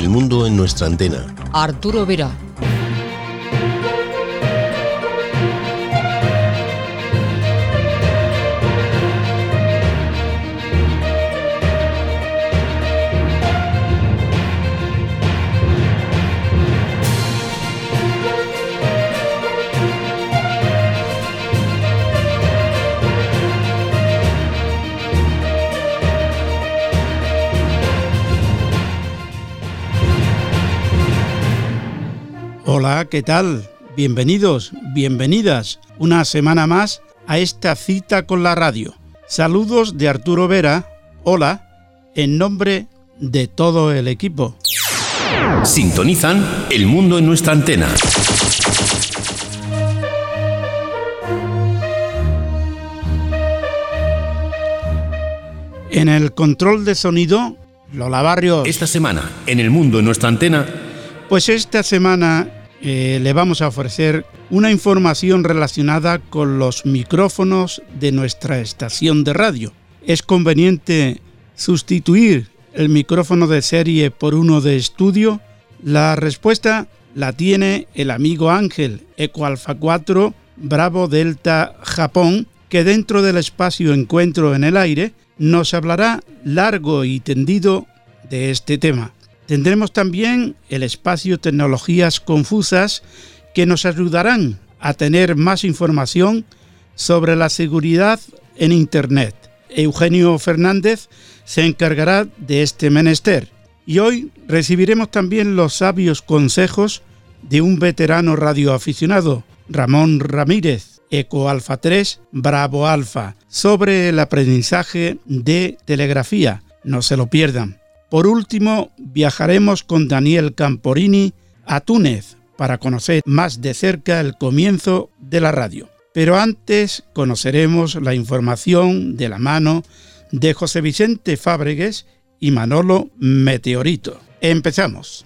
El mundo en nuestra antena. Arturo Vera. ¿Qué tal? Bienvenidos, bienvenidas una semana más a esta cita con la radio. Saludos de Arturo Vera, hola, en nombre de todo el equipo. Sintonizan El Mundo en nuestra antena. En el control de sonido, Lola Barrios. Esta semana, en El Mundo en nuestra antena. Pues esta semana eh, le vamos a ofrecer una información relacionada con los micrófonos de nuestra estación de radio. ¿Es conveniente sustituir el micrófono de serie por uno de estudio? La respuesta la tiene el amigo Ángel, Eco Alfa 4, Bravo Delta Japón, que dentro del espacio Encuentro en el Aire nos hablará largo y tendido de este tema. Tendremos también el espacio Tecnologías Confusas que nos ayudarán a tener más información sobre la seguridad en Internet. Eugenio Fernández se encargará de este menester y hoy recibiremos también los sabios consejos de un veterano radioaficionado, Ramón Ramírez, Eco Alfa 3, Bravo Alfa, sobre el aprendizaje de telegrafía. No se lo pierdan. Por último, viajaremos con Daniel Camporini a Túnez para conocer más de cerca el comienzo de la radio. Pero antes conoceremos la información de la mano de José Vicente Fábregues y Manolo Meteorito. Empezamos.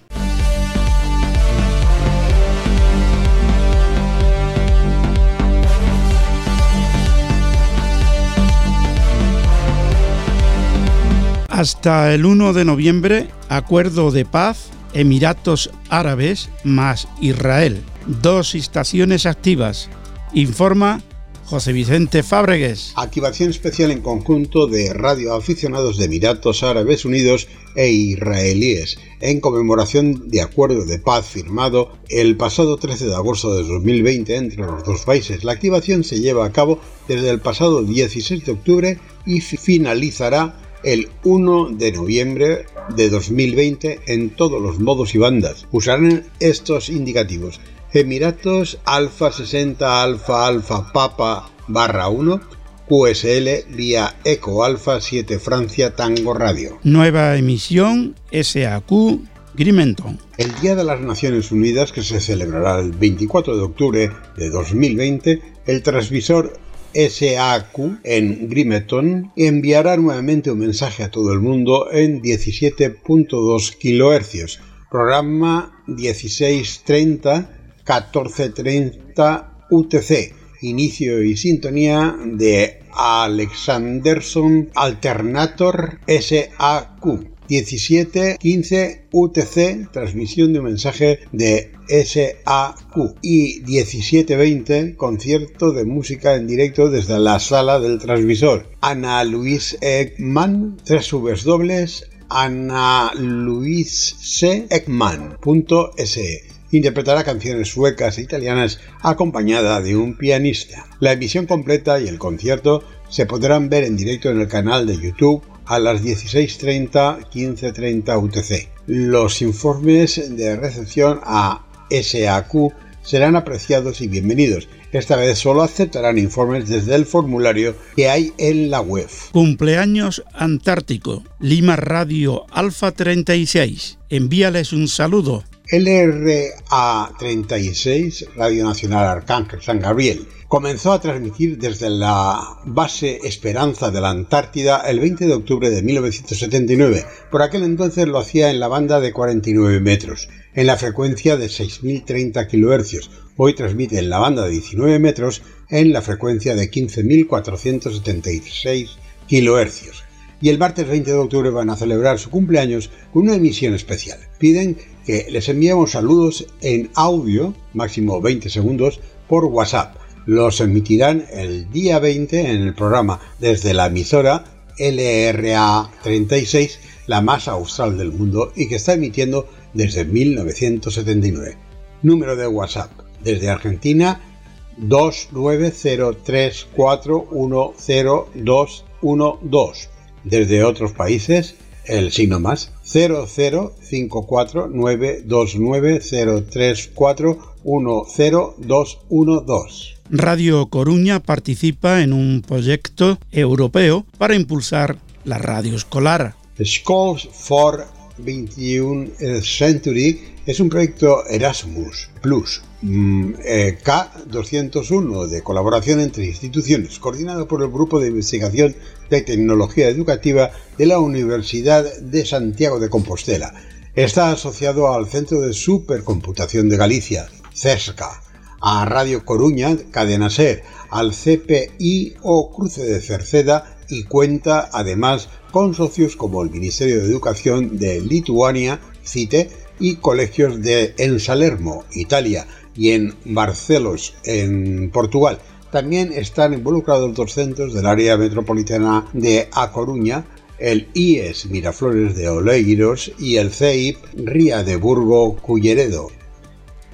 Hasta el 1 de noviembre, acuerdo de paz Emiratos Árabes más Israel. Dos estaciones activas. Informa José Vicente Fábregues. Activación especial en conjunto de radioaficionados de Emiratos Árabes Unidos e israelíes en conmemoración de acuerdo de paz firmado el pasado 13 de agosto de 2020 entre los dos países. La activación se lleva a cabo desde el pasado 16 de octubre y finalizará el 1 de noviembre de 2020 en todos los modos y bandas. Usarán estos indicativos. Emiratos Alfa 60 Alfa Alfa Papa barra 1 QSL vía Eco Alfa 7 Francia Tango Radio. Nueva emisión SAQ Grimenton. El Día de las Naciones Unidas, que se celebrará el 24 de octubre de 2020, el transmisor SAQ en Grimeton enviará nuevamente un mensaje a todo el mundo en 17.2 kHz, programa 1630 1430 UTC, inicio y sintonía de Alexanderson Alternator SAQ. 1715 UTC, transmisión de un mensaje de SAQ. Y 1720, concierto de música en directo desde la sala del transmisor. Ana Luis Ekman, tres dobles, Ana Luis C. Ekman.se interpretará canciones suecas e italianas acompañada de un pianista. La emisión completa y el concierto se podrán ver en directo en el canal de YouTube a las 16.30, 15.30 UTC. Los informes de recepción a SAQ serán apreciados y bienvenidos. Esta vez solo aceptarán informes desde el formulario que hay en la web. Cumpleaños Antártico, Lima Radio Alfa 36. Envíales un saludo. LRA-36, Radio Nacional Arcángel San Gabriel, comenzó a transmitir desde la base Esperanza de la Antártida el 20 de octubre de 1979. Por aquel entonces lo hacía en la banda de 49 metros, en la frecuencia de 6.030 kHz. Hoy transmite en la banda de 19 metros en la frecuencia de 15.476 kHz y el martes 20 de octubre van a celebrar su cumpleaños con una emisión especial. Piden que les enviemos saludos en audio, máximo 20 segundos, por WhatsApp. Los emitirán el día 20 en el programa desde la emisora LRA 36, la más austral del mundo y que está emitiendo desde 1979. Número de WhatsApp desde Argentina 29034100212. Desde otros países, el signo más 005492903410212. Radio Coruña participa en un proyecto europeo para impulsar la radio escolar. Schools for 21 Century es un proyecto Erasmus Plus mm, eh, K201 de colaboración entre instituciones, coordinado por el Grupo de Investigación de Tecnología Educativa de la Universidad de Santiago de Compostela. Está asociado al Centro de Supercomputación de Galicia, CESCA, a Radio Coruña, Cadena Ser, al CPI o Cruce de Cerceda y cuenta además con socios como el Ministerio de Educación de Lituania, CITE, y colegios de en Salermo, Italia, y en Barcelos, en Portugal. También están involucrados dos centros del área metropolitana de A Coruña, el IES Miraflores de Oleiros y el CEIP Ría de Burgo Culleredo.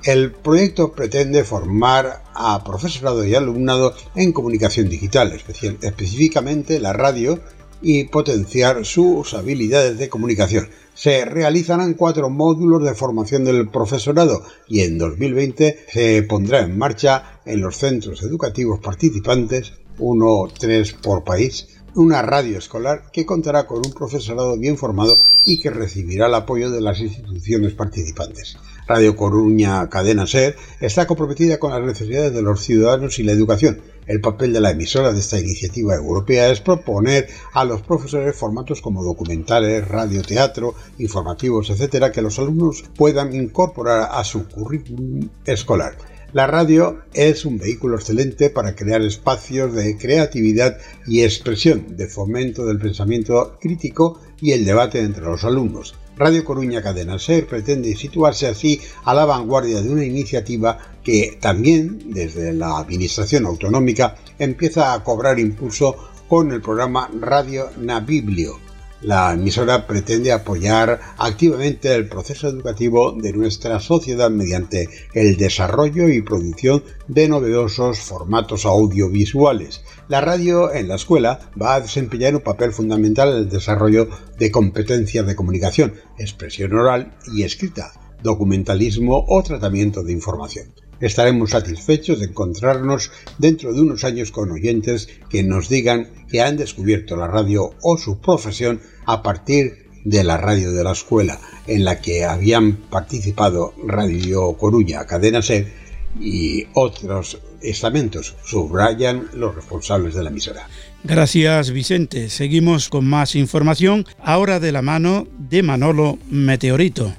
El proyecto pretende formar a profesorado y alumnado en comunicación digital, específicamente la radio, y potenciar sus habilidades de comunicación. Se realizarán cuatro módulos de formación del profesorado y en 2020 se pondrá en marcha en los centros educativos participantes, uno o tres por país, una radio escolar que contará con un profesorado bien formado y que recibirá el apoyo de las instituciones participantes. Radio Coruña Cadena Ser está comprometida con las necesidades de los ciudadanos y la educación. El papel de la emisora de esta iniciativa europea es proponer a los profesores formatos como documentales, radioteatro, informativos, etcétera, que los alumnos puedan incorporar a su currículum escolar. La radio es un vehículo excelente para crear espacios de creatividad y expresión, de fomento del pensamiento crítico y el debate entre los alumnos. Radio Coruña Cadena Ser pretende situarse así a la vanguardia de una iniciativa que también, desde la Administración Autonómica, empieza a cobrar impulso con el programa Radio Nabiblio, la emisora pretende apoyar activamente el proceso educativo de nuestra sociedad mediante el desarrollo y producción de novedosos formatos audiovisuales. La radio en la escuela va a desempeñar un papel fundamental en el desarrollo de competencias de comunicación, expresión oral y escrita, documentalismo o tratamiento de información estaremos satisfechos de encontrarnos dentro de unos años con oyentes que nos digan que han descubierto la radio o su profesión a partir de la radio de la escuela en la que habían participado Radio Coruña, Cadena Ser y otros estamentos, subrayan los responsables de la emisora. Gracias Vicente. Seguimos con más información, ahora de la mano de Manolo Meteorito.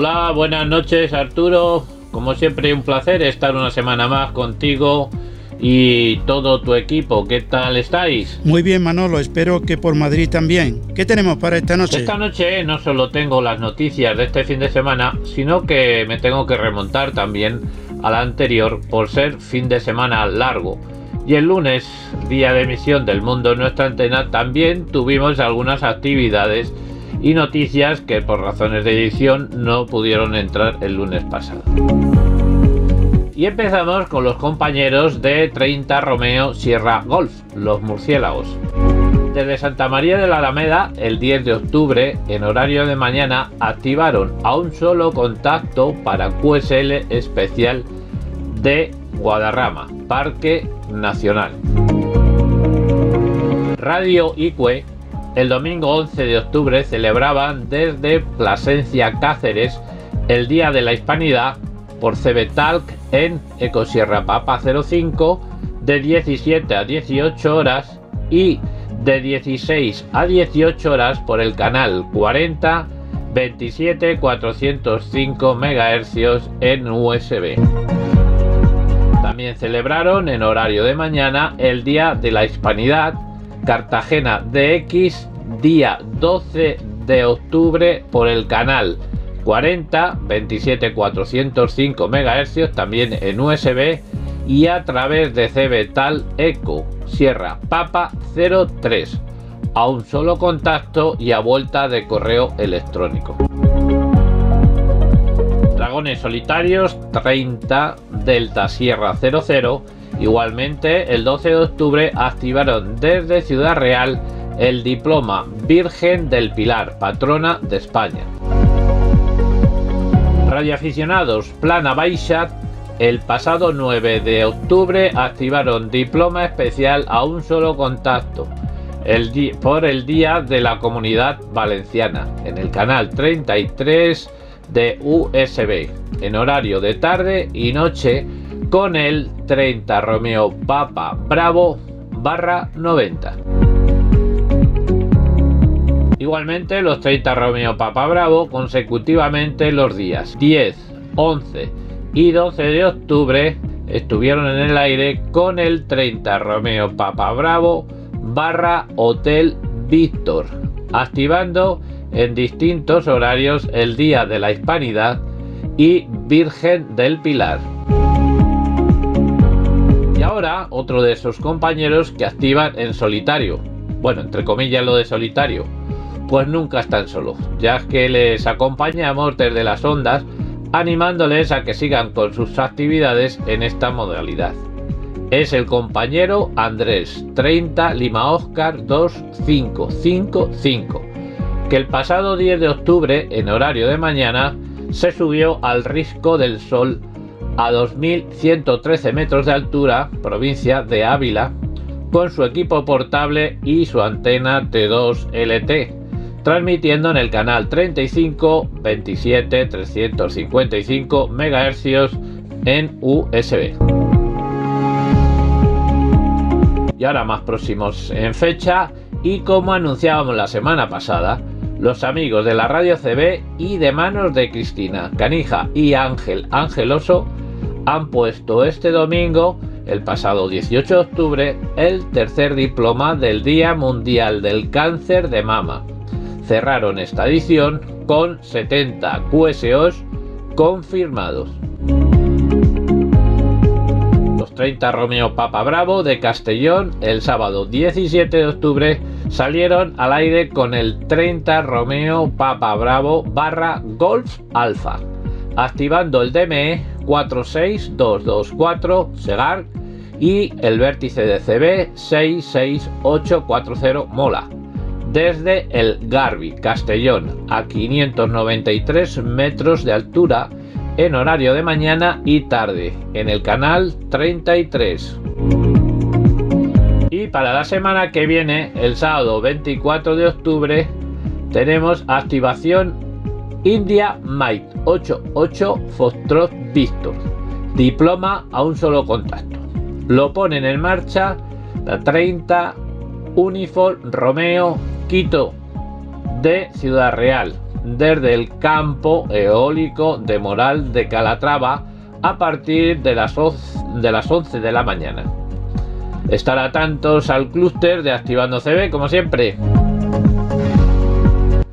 Hola, buenas noches Arturo. Como siempre un placer estar una semana más contigo y todo tu equipo. ¿Qué tal estáis? Muy bien Manolo, espero que por Madrid también. ¿Qué tenemos para esta noche? Esta noche no solo tengo las noticias de este fin de semana, sino que me tengo que remontar también a la anterior por ser fin de semana largo. Y el lunes, día de emisión del mundo en nuestra antena, también tuvimos algunas actividades y noticias que por razones de edición no pudieron entrar el lunes pasado. Y empezamos con los compañeros de 30 Romeo Sierra Golf, los murciélagos. Desde Santa María de la Alameda, el 10 de octubre, en horario de mañana, activaron a un solo contacto para QSL especial de Guadarrama, Parque Nacional. Radio ICUE el domingo 11 de octubre celebraban desde Plasencia Cáceres el Día de la Hispanidad por CBTalk en Ecosierra Papa 05 de 17 a 18 horas y de 16 a 18 horas por el canal 40 27405 MHz en USB. También celebraron en horario de mañana el Día de la Hispanidad Cartagena DX día 12 de octubre por el canal 40 27405 MHz también en USB y a través de CBTAL Eco Sierra Papa 03 a un solo contacto y a vuelta de correo electrónico. Dragones solitarios 30 Delta Sierra 00 igualmente el 12 de octubre activaron desde Ciudad Real el diploma Virgen del Pilar, patrona de España. Radioaficionados Plana Baixat el pasado 9 de octubre activaron diploma especial a un solo contacto por el Día de la Comunidad Valenciana en el canal 33 de USB en horario de tarde y noche con el 30 Romeo Papa Bravo barra 90. Igualmente los 30 Romeo Papa Bravo consecutivamente los días 10, 11 y 12 de octubre estuvieron en el aire con el 30 Romeo Papa Bravo barra Hotel Víctor, activando en distintos horarios el Día de la Hispanidad y Virgen del Pilar. Ahora otro de sus compañeros que activan en solitario, bueno, entre comillas lo de solitario, pues nunca están solos, ya que les acompañamos desde las ondas animándoles a que sigan con sus actividades en esta modalidad. Es el compañero Andrés 30 Lima Oscar 2555, que el pasado 10 de octubre, en horario de mañana, se subió al Risco del Sol a 2113 metros de altura, provincia de Ávila, con su equipo portable y su antena T2 LT transmitiendo en el canal 35 27 355 MHz en USB. Y ahora más próximos en fecha y como anunciábamos la semana pasada, los amigos de la radio CB y de manos de Cristina Canija y Ángel Angeloso han puesto este domingo, el pasado 18 de octubre, el tercer diploma del Día Mundial del Cáncer de Mama cerraron esta edición con 70 QSOs confirmados. Los 30 Romeo Papa Bravo de Castellón el sábado 17 de octubre salieron al aire con el 30 Romeo Papa Bravo barra Golf Alfa, activando el DME 46224 Segar y el vértice de CB 66840 Mola desde el Garbi, Castellón, a 593 metros de altura en horario de mañana y tarde, en el canal 33. Y para la semana que viene, el sábado 24 de octubre, tenemos activación India Mike 88 Foxtrot Victor. Diploma a un solo contacto. Lo ponen en marcha la 30 Unifor Romeo Quito de Ciudad Real, desde el campo eólico de Moral de Calatrava a partir de las, de las 11 de la mañana. Estar atentos al clúster de Activando CB como siempre.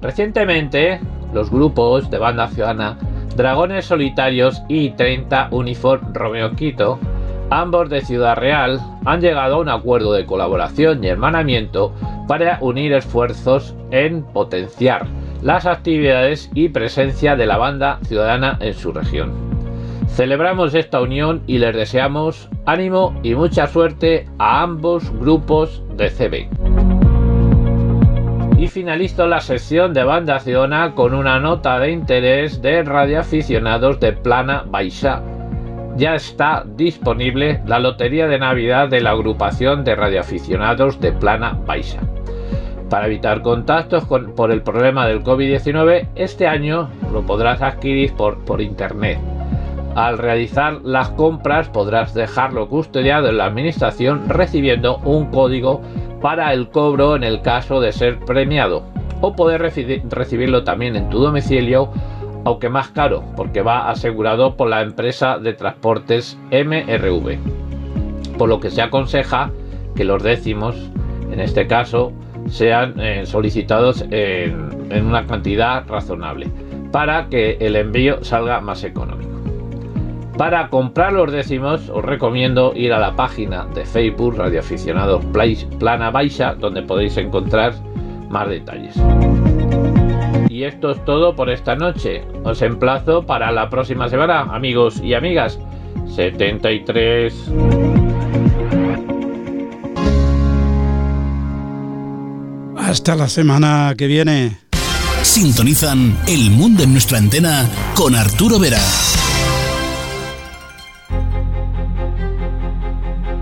Recientemente, los grupos de banda ciudadana Dragones Solitarios y 30 Uniform Romeo Quito, ambos de Ciudad Real, han llegado a un acuerdo de colaboración y hermanamiento para unir esfuerzos en potenciar las actividades y presencia de la banda ciudadana en su región. Celebramos esta unión y les deseamos ánimo y mucha suerte a ambos grupos de CB. Y finalizo la sesión de banda ciudadana con una nota de interés de radioaficionados de Plana Baixa ya está disponible la lotería de Navidad de la agrupación de radioaficionados de Plana Baixa. Para evitar contactos por el problema del COVID-19, este año lo podrás adquirir por internet. Al realizar las compras podrás dejarlo custodiado en la administración recibiendo un código para el cobro en el caso de ser premiado. o poder recibirlo también en tu domicilio, aunque más caro, porque va asegurado por la empresa de transportes MRV. Por lo que se aconseja que los décimos, en este caso, sean eh, solicitados en una cantidad razonable para que el envío salga más económico. Para comprar los décimos os recomiendo ir a la página de Facebook Radioaficionados Plana Baixa donde podéis encontrar más detalles. Y esto es todo por esta noche. Os emplazo para la próxima semana, amigos y amigas. 73. Hasta la semana que viene. Sintonizan El Mundo en nuestra antena con Arturo Vera.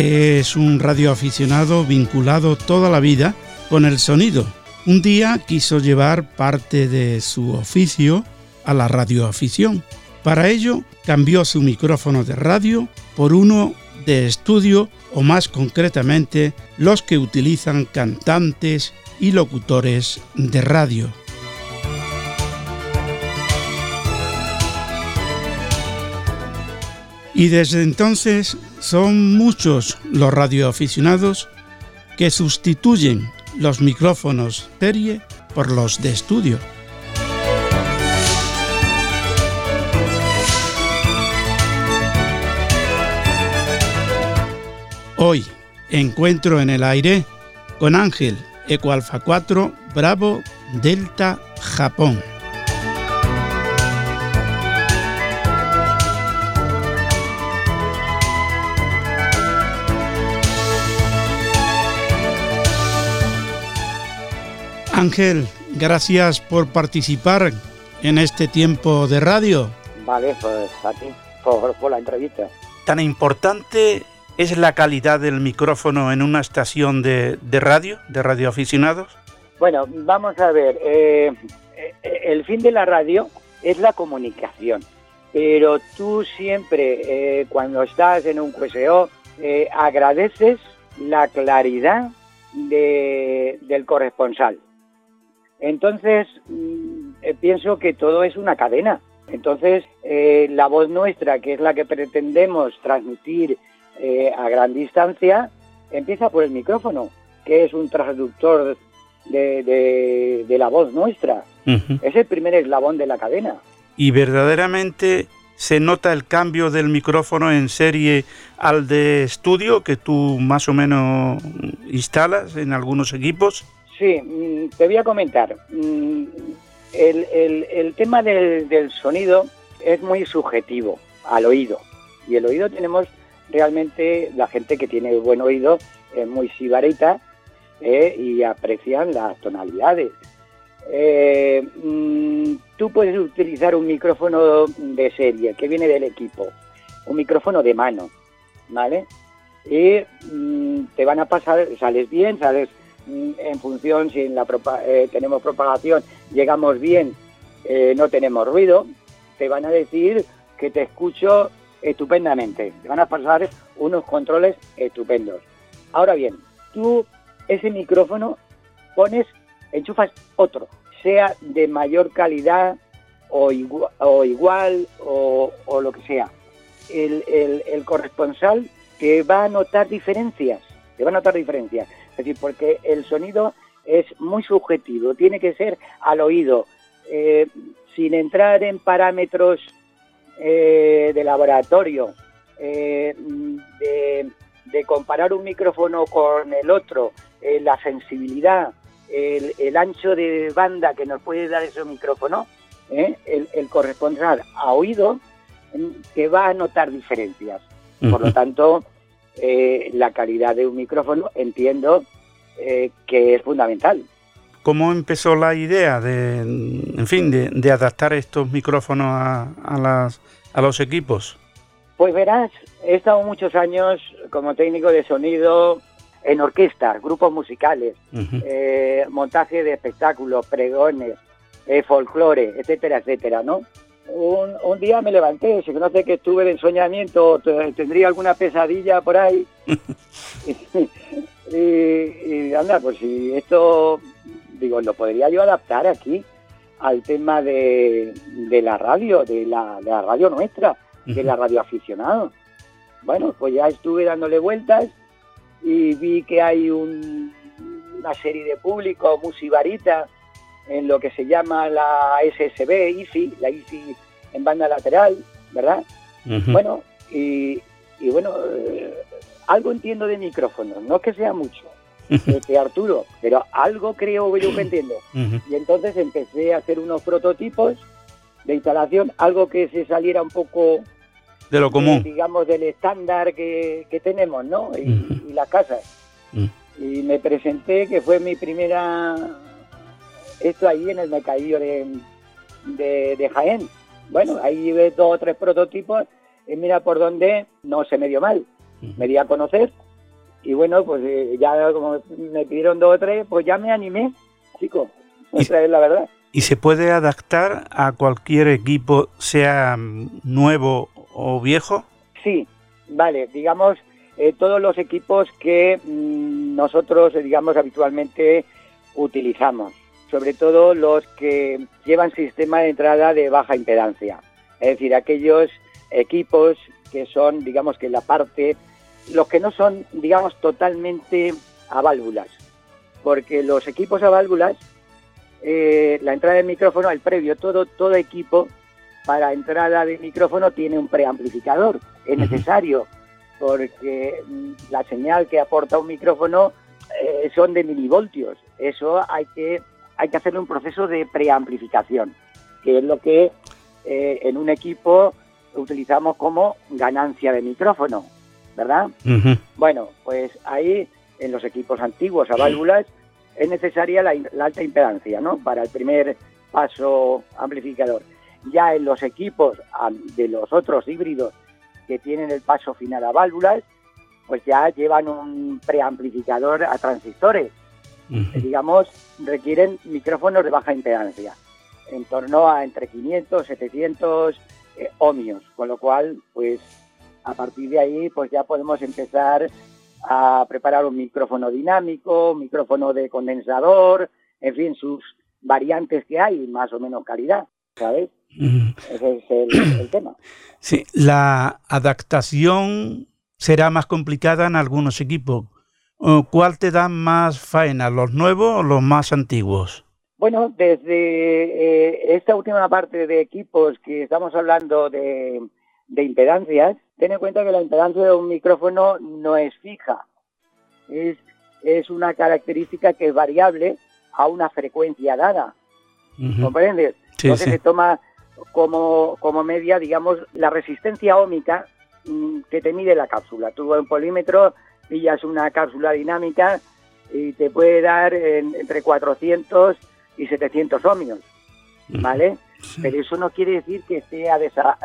Es un radioaficionado vinculado toda la vida con el sonido. Un día quiso llevar parte de su oficio a la radioafición. Para ello cambió su micrófono de radio por uno de estudio o más concretamente los que utilizan cantantes y locutores de radio. Y desde entonces son muchos los radioaficionados que sustituyen los micrófonos serie por los de estudio. Hoy encuentro en el aire con Ángel Eco Alfa 4 Bravo Delta Japón. Ángel, gracias por participar en este tiempo de radio. Vale, pues a ti por, la entrevista. ¿Tan importante es la calidad del micrófono en una estación de, radio, de radioaficionados? Bueno, vamos a ver, eh, eh, el fin de la radio es la comunicación, pero tú siempre, eh, cuando estás en un QSO, agradeces la claridad del corresponsal. Entonces, mm, eh, pienso que todo es una cadena. Entonces, eh, la voz nuestra, que es la que pretendemos transmitir eh, a gran distancia, empieza por el micrófono, que es un traductor de, la voz nuestra. Es el primer eslabón de la cadena. Y verdaderamente se nota el cambio del micrófono en serie al de estudio que tú más o menos instalas en algunos equipos. Sí, mm, te voy a comentar. Mm, el, tema del, sonido es muy subjetivo al oído. Y el oído tenemos realmente, la gente que tiene buen oído es muy sibarita eh, y aprecian las tonalidades. Eh, mm, tú puedes utilizar un micrófono de serie que viene del equipo, un micrófono de mano, ¿vale? Y te van a pasar, sales bien, sales en función si en la eh, tenemos propagación, llegamos bien, eh, no tenemos ruido, te van a decir que te escucho estupendamente. Te van a pasar unos controles estupendos. Ahora bien, tú ese micrófono pones, enchufas otro, sea de mayor calidad o, igual o, igual, o, lo que sea. El, el, el corresponsal te va a notar diferencias, te va a notar diferencias decir, porque el sonido es muy subjetivo, tiene que ser al oído, eh, sin entrar en parámetros eh, de laboratorio, eh, de, comparar un micrófono con el otro, la sensibilidad, el, ancho de banda que nos puede dar ese micrófono, el, el, corresponsal a oído, que va a notar diferencias. Por lo tanto, la calidad de un micrófono entiendo eh, que es fundamental. ¿Cómo empezó la idea de, en fin, de, adaptar estos micrófonos a, las, a los equipos? Pues verás, he estado muchos años como técnico de sonido en orquestas, grupos musicales, eh, montaje de espectáculos, pregones, eh, folclore, etcétera, etcétera, ¿no? Un, un, día me levanté, se conoce que estuve de ensoñamiento, tendría alguna pesadilla por ahí. y, y, anda, pues si esto, digo, lo podría yo adaptar aquí al tema de, de la radio, de la, de la radio nuestra, de la radio aficionado. Bueno, pues ya estuve dándole vueltas y vi que hay una serie de público, musibarita, en lo que se llama la SSB, IFI, la IFI en banda lateral, ¿verdad? Bueno, y, bueno, eh, algo entiendo de micrófonos, no es que sea mucho, este Arturo, pero algo creo yo que entiendo. Y entonces empecé a hacer unos prototipos de instalación, algo que se saliera un poco de lo común. digamos, del estándar que, tenemos, ¿no? Y, las casas. Y me presenté, que fue mi primera, esto ahí en el mercadillo de, de, Jaén. Bueno, ahí ves dos o tres prototipos y mira por dónde no se me dio mal. Me di a conocer y bueno, pues eh, ya como me pidieron dos o tres, pues ya me animé, chicos. Esa es la verdad. ¿Y se puede adaptar a cualquier equipo, sea nuevo o viejo? Sí, vale, digamos, eh, todos los equipos que mm, nosotros, eh, digamos, habitualmente utilizamos, sobre todo los que llevan sistema de entrada de baja impedancia, es decir, aquellos equipos que son, digamos, que la parte, los que no son, digamos, totalmente a válvulas, porque los equipos a válvulas, eh, la entrada del micrófono, el previo, todo, todo equipo para entrada de micrófono tiene un preamplificador. Es necesario porque mm, la señal que aporta un micrófono eh, son de milivoltios. Eso hay que, hay que hacerle un proceso de preamplificación, que es lo que eh, en un equipo utilizamos como ganancia de micrófono, ¿verdad? Bueno, pues ahí en los equipos antiguos a válvulas es necesaria la, la alta impedancia, ¿no? Para el primer paso amplificador. Ya en los equipos de los otros híbridos que tienen el paso final a válvulas, pues ya llevan un preamplificador a transistores. digamos, requieren micrófonos de baja impedancia, en torno a entre 500 700 eh, ohmios, con lo cual, pues a partir de ahí, pues ya podemos empezar a preparar un micrófono dinámico, un micrófono de condensador, en fin, sus variantes que hay, más o menos calidad, ¿sabes? Ese es el, tema. Sí, la adaptación será más complicada en algunos equipos. ¿Cuál te da más faena, los nuevos o los más antiguos? Bueno, desde eh, esta última parte de equipos que estamos hablando de, de impedancias, ten en cuenta que la impedancia de un micrófono no es fija. Es, es una característica que es variable a una frecuencia dada. ¿Comprendes? Entonces se toma como, como media, digamos, la resistencia ómica mm, que te mide la cápsula. Tú en polímetro pillas una cápsula dinámica y te puede dar entre 400 y 700 ohmios, ¿vale? Pero eso no quiere decir que esté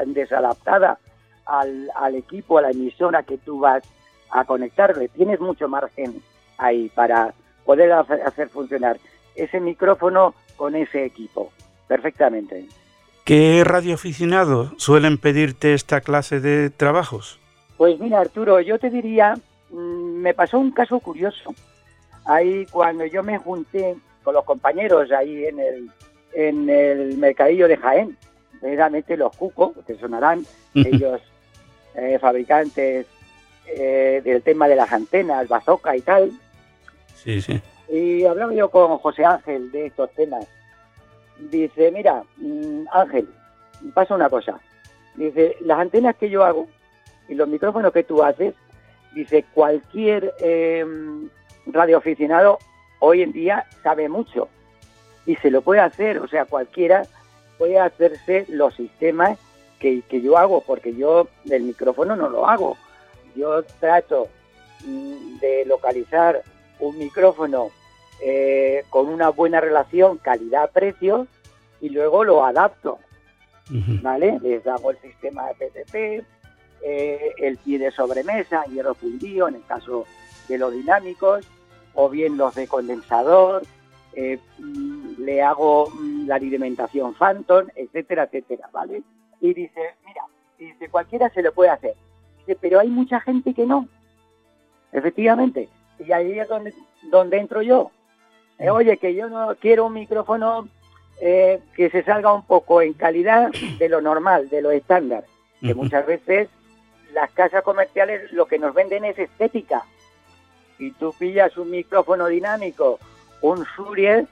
desadaptada al, al, equipo, a la emisora que tú vas a conectarle. Tienes mucho margen ahí para poder hacer funcionar ese micrófono con ese equipo, perfectamente. ¿Qué radioaficionados suelen pedirte esta clase de trabajos? Pues mira, Arturo, yo te diría, mm, me pasó un caso curioso. Ahí cuando yo me junté con los compañeros ahí en el, en el mercadillo de Jaén, verdaderamente los Cuco, que sonarán, ellos eh, fabricantes eh, del tema de las antenas, bazooka y tal. Sí, sí. Y hablaba yo con José Ángel de estos temas dice, mira, mm, Ángel, pasa una cosa. Dice, las antenas que yo hago y los micrófonos que tú haces, dice, cualquier eh, radioaficionado hoy en día sabe mucho y se lo puede hacer, o sea, cualquiera puede hacerse los sistemas que, que yo hago, porque yo del micrófono no lo hago. Yo trato mm, de localizar un micrófono eh, con una buena relación calidad-precio y luego lo adapto, ¿vale? Les hago el sistema de PTP, eh, el pie de sobremesa, hierro fundido en el caso de los dinámicos, o bien los de condensador, eh, mm, le hago mm, la alimentación Phantom, etcétera, etcétera, ¿vale? Y dice, mira, dice, cualquiera se lo puede hacer. Dice, pero hay mucha gente que no. Efectivamente. Y ahí es donde, donde entro yo. Eh, oye, que yo no quiero un micrófono eh, que se salga un poco en calidad de lo normal, de lo estándar. Que muchas veces las casas comerciales lo que nos venden es estética. Y tú pillas un micrófono dinámico, un Suriel,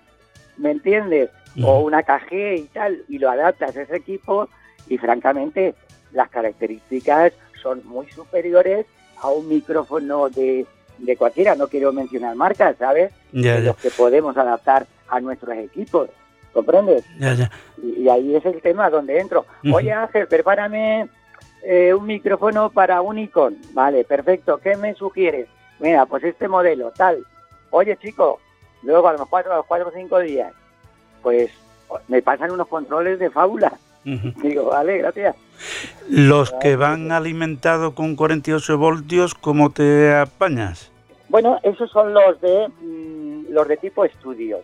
¿me entiendes? O una KG y tal, y lo adaptas a ese equipo y francamente las características son muy superiores a un micrófono de, de cualquiera, no quiero mencionar marcas, ¿sabes? Ya, Los que podemos adaptar a nuestros equipos, ¿comprendes? Ya, ya. Y, y ahí es el tema donde entro. Oye Ángel, prepárame eh, un micrófono para un icon. Vale, perfecto. ¿Qué me sugieres? Mira, pues este modelo, tal. Oye, chico, luego a los cuatro, a los cuatro o cinco días, pues me pasan unos controles de fábula. Digo, vale, gracias. Los que van alimentados con 48 voltios, ¿cómo te apañas? Bueno, esos son los de mm, los de tipo estudio,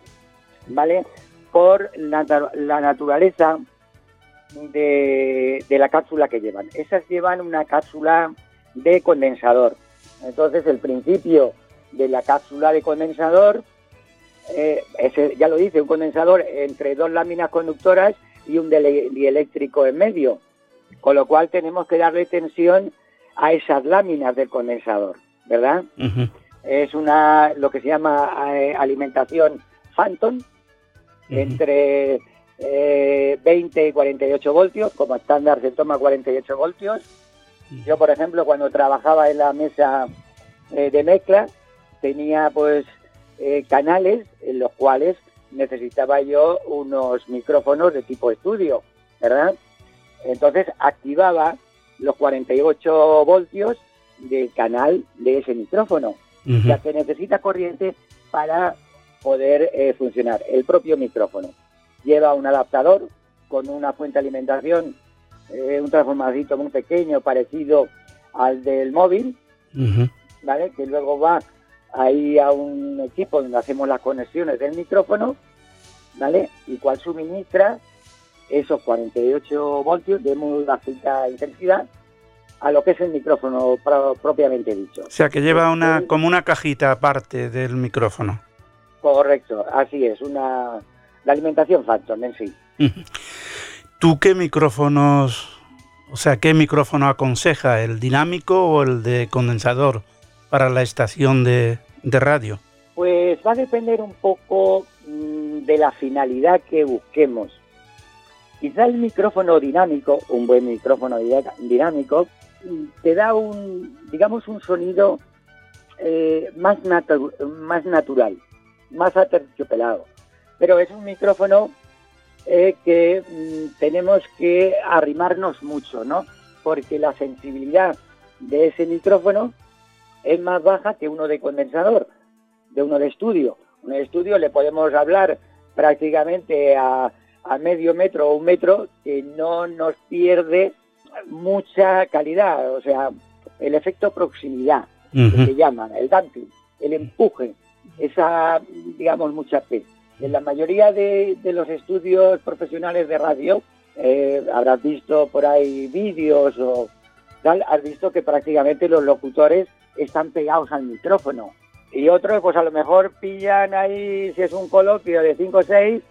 ¿vale? Por la, la naturaleza de, de la cápsula que llevan. Esas llevan una cápsula de condensador. Entonces, el principio de la cápsula de condensador, eh, ese, ya lo dice, un condensador entre dos láminas conductoras y un dieléctrico en medio. Con lo cual tenemos que darle tensión a esas láminas del condensador, ¿verdad? Es una lo que se llama eh, alimentación Phantom entre eh, 20 y 48 voltios, como estándar se toma 48 voltios. Yo, por ejemplo, cuando trabajaba en la mesa eh, de mezcla, tenía pues eh, canales en los cuales necesitaba yo unos micrófonos de tipo estudio, ¿verdad? Entonces activaba los 48 voltios del canal de ese micrófono, ya que necesita corriente para poder eh, funcionar. El propio micrófono lleva un adaptador con una fuente de alimentación, eh, un transformadorcito muy pequeño parecido al del móvil. ¿vale? Que luego va ahí a un equipo donde hacemos las conexiones del micrófono, ¿vale? Y cual suministra esos 48 voltios de muy bajita intensidad a lo que es el micrófono pro- propiamente dicho. O sea que lleva una como una cajita aparte del micrófono. Correcto, así es, una la alimentación Phantom en sí. ¿Tú qué micrófonos, o sea, qué micrófono aconseja, el dinámico o el de condensador para la estación de, radio? Pues va a depender un poco mm, de la finalidad que busquemos. Quizá el micrófono dinámico, un buen micrófono dinámico, te da un, digamos, un sonido eh, más, natu- más natural, más aterciopelado. Pero es un micrófono eh, que mm, tenemos que arrimarnos mucho, ¿no? Porque la sensibilidad de ese micrófono es más baja que uno de condensador, de uno de estudio. Un estudio le podemos hablar prácticamente a, a medio metro o un metro que no nos pierde mucha calidad, o sea, el efecto proximidad, que se llama, el damping, el empuje, esa, digamos, mucha P. En la mayoría de, de los estudios profesionales de radio, eh, habrás visto por ahí vídeos o tal, has visto que prácticamente los locutores están pegados al micrófono. Y otros, pues a lo mejor pillan ahí, si es un coloquio de 5 o 6,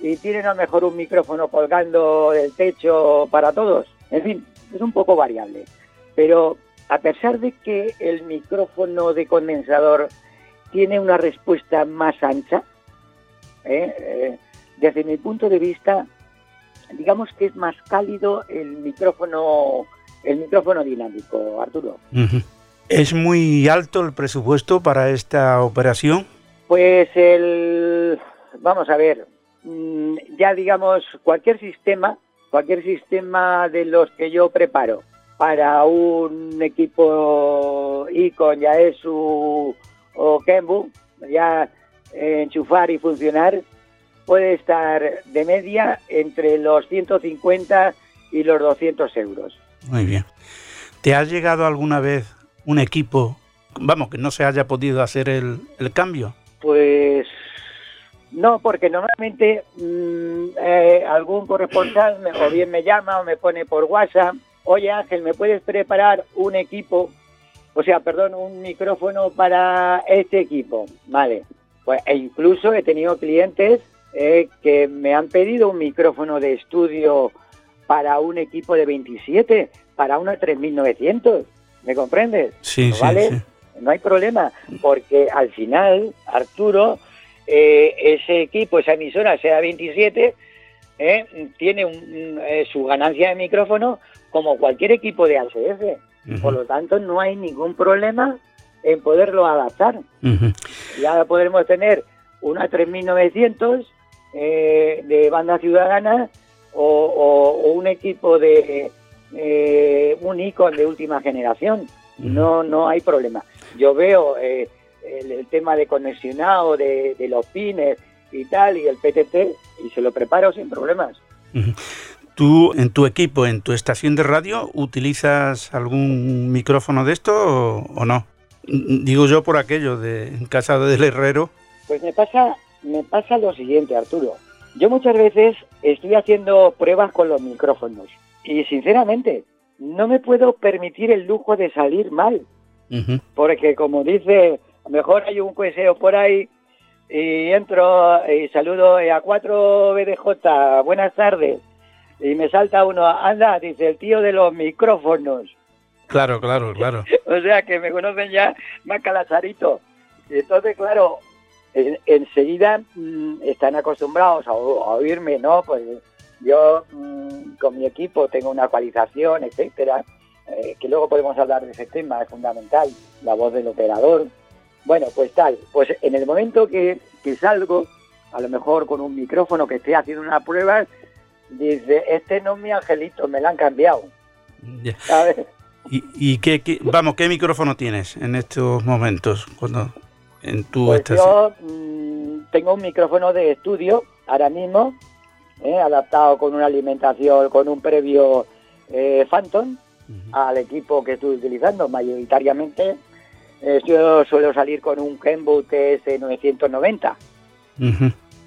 y tienen a lo mejor un micrófono colgando del techo para todos. En fin, es un poco variable. Pero a pesar de que el micrófono de condensador tiene una respuesta más ancha, ¿eh? Eh, desde mi punto de vista, digamos que es más cálido el micrófono, el micrófono dinámico, Arturo. ¿Es muy alto el presupuesto para esta operación? Pues el, vamos a ver, mm, ya digamos cualquier sistema, cualquier sistema de los que yo preparo para un equipo Icon, Yaesu o Kenbu, ya enchufar y funcionar, puede estar de media entre los 150 y los 200 euros. Muy bien. ¿Te ha llegado alguna vez un equipo, vamos, que no se haya podido hacer el, cambio? Pues no, porque normalmente mm, eh, algún corresponsal me, o bien me llama o me pone por WhatsApp, oye Ángel, ¿me puedes preparar un equipo? O sea, perdón, un micrófono para este equipo. Vale. Pues, e incluso he tenido clientes eh, que me han pedido un micrófono de estudio para un equipo de 27, para una 3900. ¿Me comprendes? Sí, ¿Vale? No hay problema, porque al final, Arturo, eh, ese equipo, esa emisora, sea 27, eh, tiene eh, su ganancia de micrófono como cualquier equipo de ACF. Por lo tanto, no hay ningún problema en poderlo adaptar. Ya podremos tener una 3900 de banda ciudadana o, o un equipo de eh, un icono de última generación. No, no hay problema. Yo veo eh, el, tema de conexionado de, los pines y tal, y el PTT, y se lo preparo sin problemas. ¿Tú en tu equipo, en tu estación de radio, utilizas algún micrófono de esto o, no? Digo yo por aquello de en casa del herrero. Pues me pasa, me pasa lo siguiente, Arturo. Yo muchas veces estoy haciendo pruebas con los micrófonos y sinceramente, no me puedo permitir el lujo de salir mal. Porque como dice, a lo mejor hay un cueseo por ahí y entro y saludo a 4 BDJ, buenas tardes. Y me salta uno, anda, dice el tío de los micrófonos. Claro, claro, claro. o sea que me conocen ya más calazarito. Y entonces, claro, enseguida mm, están acostumbrados a, a, oírme, ¿no? Pues yo mm, con mi equipo tengo una actualización, etcétera, eh, que luego podemos hablar de ese tema, es fundamental, la voz del operador. Bueno, pues tal, pues en el momento que, salgo, a lo mejor con un micrófono que esté haciendo una prueba, dice, este no es mi angelito, me lo han cambiado. ¿Y, qué, vamos, qué micrófono tienes en estos momentos cuando en tu pues Yo mm, tengo un micrófono de estudio ahora mismo ¿eh? adaptado con una alimentación, con un previo eh, Phantom al equipo que estoy utilizando. Mayoritariamente eh, yo suelo salir con un Kenwood TS990.